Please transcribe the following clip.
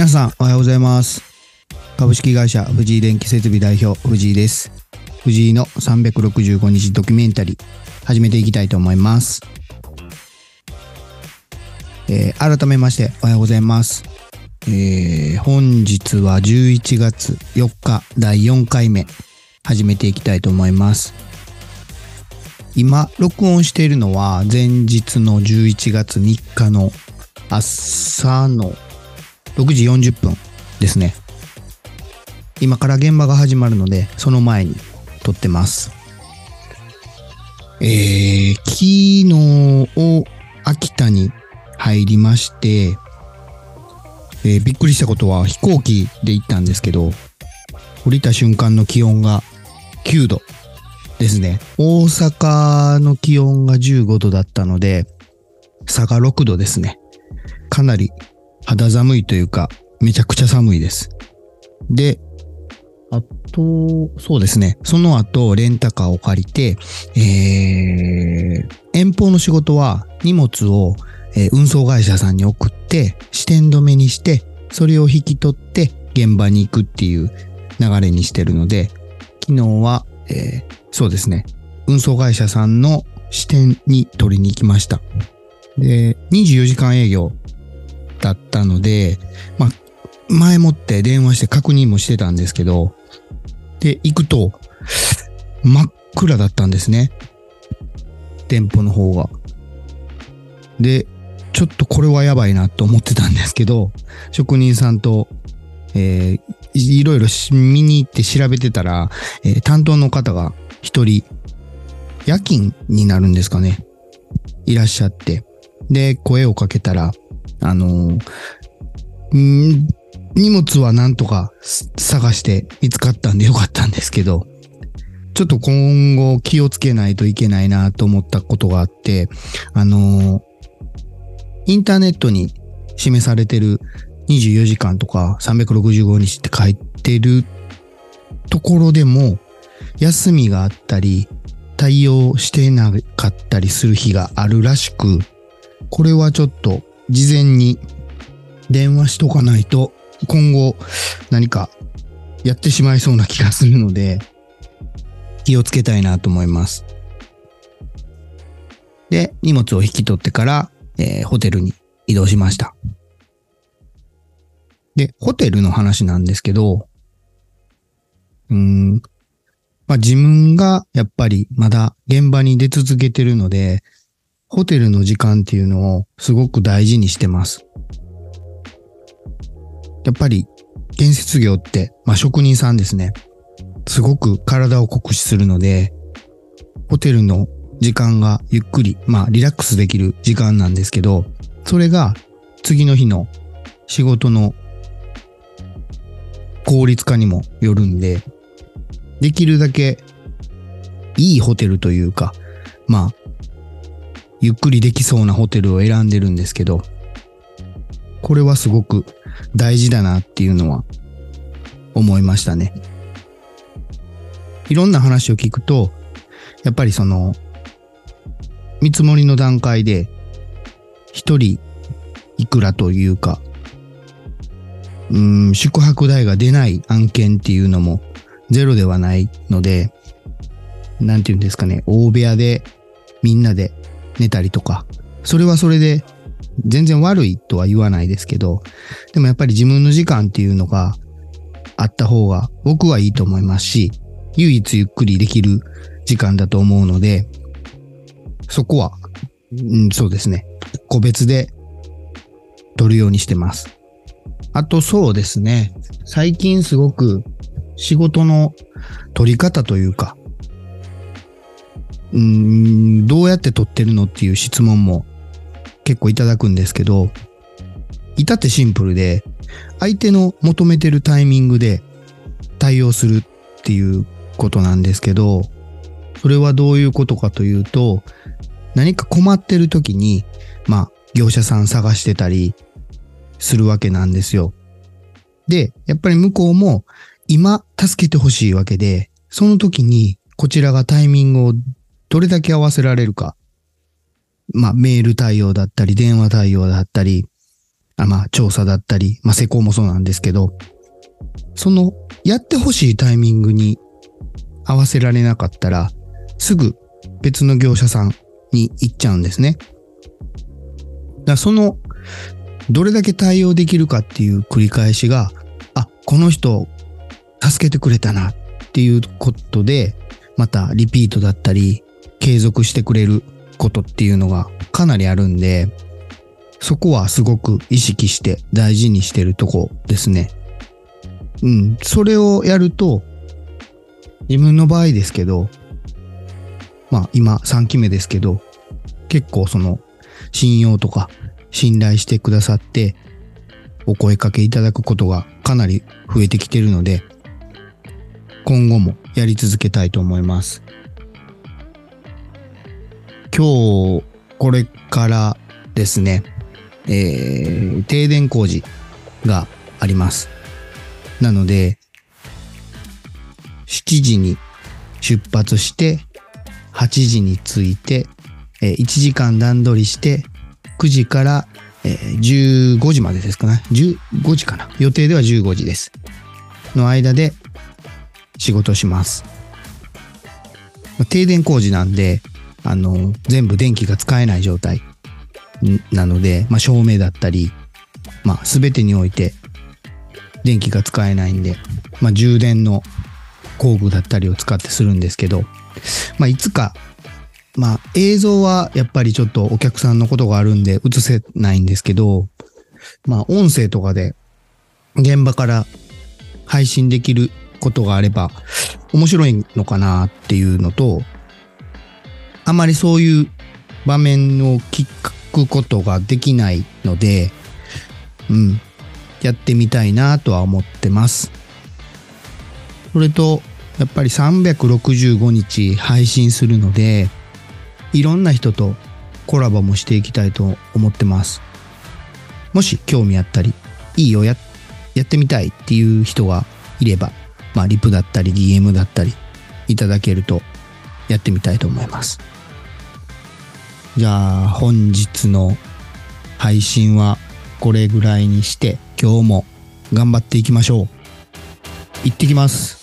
皆さんおはようございます。株式会社藤井電気設備代表藤井です。藤井の365日ドキュメンタリー始めていきたいと思います、えー改めましておはようございます、えー本日は11月4日第4回目始めていきたいと思います。今録音しているのは前日の11月3日の朝の6時40分ですね。今から現場が始まるので、その前に撮ってます。えー、昨日を秋田に入りまして、えーびっくりしたことは飛行機で行ったんですけど、降りた瞬間の気温が9度ですね。大阪の気温が15度だったので、差が6度ですね。かなり肌寒いというか、めちゃくちゃ寒いです。で、あと、そうですね。その後、レンタカーを借りて、えー、遠方の仕事は荷物を、えー運送会社さんに送って、支店止めにして、それを引き取って現場に行くっていう流れにしてるので、昨日は、えーそうですね。運送会社さんの支店に取りに行きました。で、24時間営業だったので、まあ、前もって電話して確認もしてたんですけど、で、行くと、真っ暗だったんですね。店舗の方が。で、ちょっとこれはやばいなと思ってたんですけど、職人さんと、えーいろいろ見に行って調べてたら、えー担当の方が一人、夜勤になるんですかね。いらっしゃって。で、声をかけたら、あのーん荷物はなんとか探して見つかったんでよかったんですけど、ちょっと今後気をつけないといけないなと思ったことがあって、あのインターネットに示されてる24時間とか365日って書いてるところでも、休みがあったり、対応してなかったりする日があるらしく、これはちょっと事前に電話しとかないと今後何かやってしまいそうな気がするので気をつけたいなと思います。で、荷物を引き取ってから、えーホテルに移動しました。で、ホテルの話なんですけど、うん、まあ自分がやっぱりまだ現場に出続けてるので、ホテルの時間っていうのをすごく大事にしてます。やっぱり建設業って、まあ職人さんですね。すごく体を酷使するので、ホテルの時間がゆっくり、まあリラックスできる時間なんですけど、それが次の日の仕事の効率化にもよるんで、できるだけいいホテルというか、まあ、ゆっくりできそうなホテルを選んでるんですけど、これはすごく大事だなっていうのは思いましたね。いろんな話を聞くと、やっぱりその、見積もりの段階で、一人いくらというか、うん、宿泊代が出ない案件っていうのもゼロではないので、なんていうんですかね、大部屋でみんなで寝たりとか、それはそれで全然悪いとは言わないですけど、でもやっぱり自分の時間っていうのがあった方が僕はいいと思いますし、唯一ゆっくりできる時間だと思うので、そこは、うん、そうですね、個別で取るようにしてます。あとそうですね、最近すごく仕事の取り方というか、うん、どうやって取ってるのっていう質問も結構いただくんですけど、至ってシンプルで、相手の求めてるタイミングで対応するっていうことなんですけど、それはどういうことかというと、何か困ってる時に、まあ、業者さん探してたりするわけなんですよ。で、やっぱり向こうも今助けてほしいわけで、その時にこちらがタイミングをどれだけ合わせられるか。まあ、メール対応だったり、電話対応だったり、あまあ、調査だったり、まあ、施工もそうなんですけど、その、やってほしいタイミングに合わせられなかったら、すぐ別の業者さんに行っちゃうんですね。だその、どれだけ対応できるかっていう繰り返しが、あ、この人、助けてくれたなっていうことで、またリピートだったり、継続してくれることっていうのがかなりあるんで、そこはすごく意識して大事にしてるとこですね。うん。それをやると、自分の場合ですけど、まあ今3期目ですけど、結構その信用とか信頼してくださってお声かけいただくことがかなり増えてきてるので、今後もやり続けたいと思います。今日、これからですね、えー、停電工事があります。なので、7時に出発して、8時に着いて、えー、1時間段取りして、9時から、えー、15時までですかね。15時かな。予定では15時です。の間で仕事します。停電工事なんで、あの、全部電気が使えない状態なので、まあ、照明だったり、まあ、すべてにおいて電気が使えないんで、まあ、充電の工具だったりを使ってするんですけど、まあ、いつか、まあ、映像はやっぱりちょっとお客さんのことがあるんで映せないんですけど、まあ、音声とかで現場から配信できることがあれば面白いのかなっていうのと、あまりそういう場面を聞くことができないので、うん、やってみたいなとは思ってます。それと、やっぱり365日配信するので、いろんな人とコラボもしていきたいと思ってます。もし興味あったり、いいよや、やってみたいっていう人がいれば、まあ、リプだったり DM だったりいただけるとやってみたいと思います。じゃあ本日の配信はこれぐらいにして今日も頑張っていきましょう。行ってきます。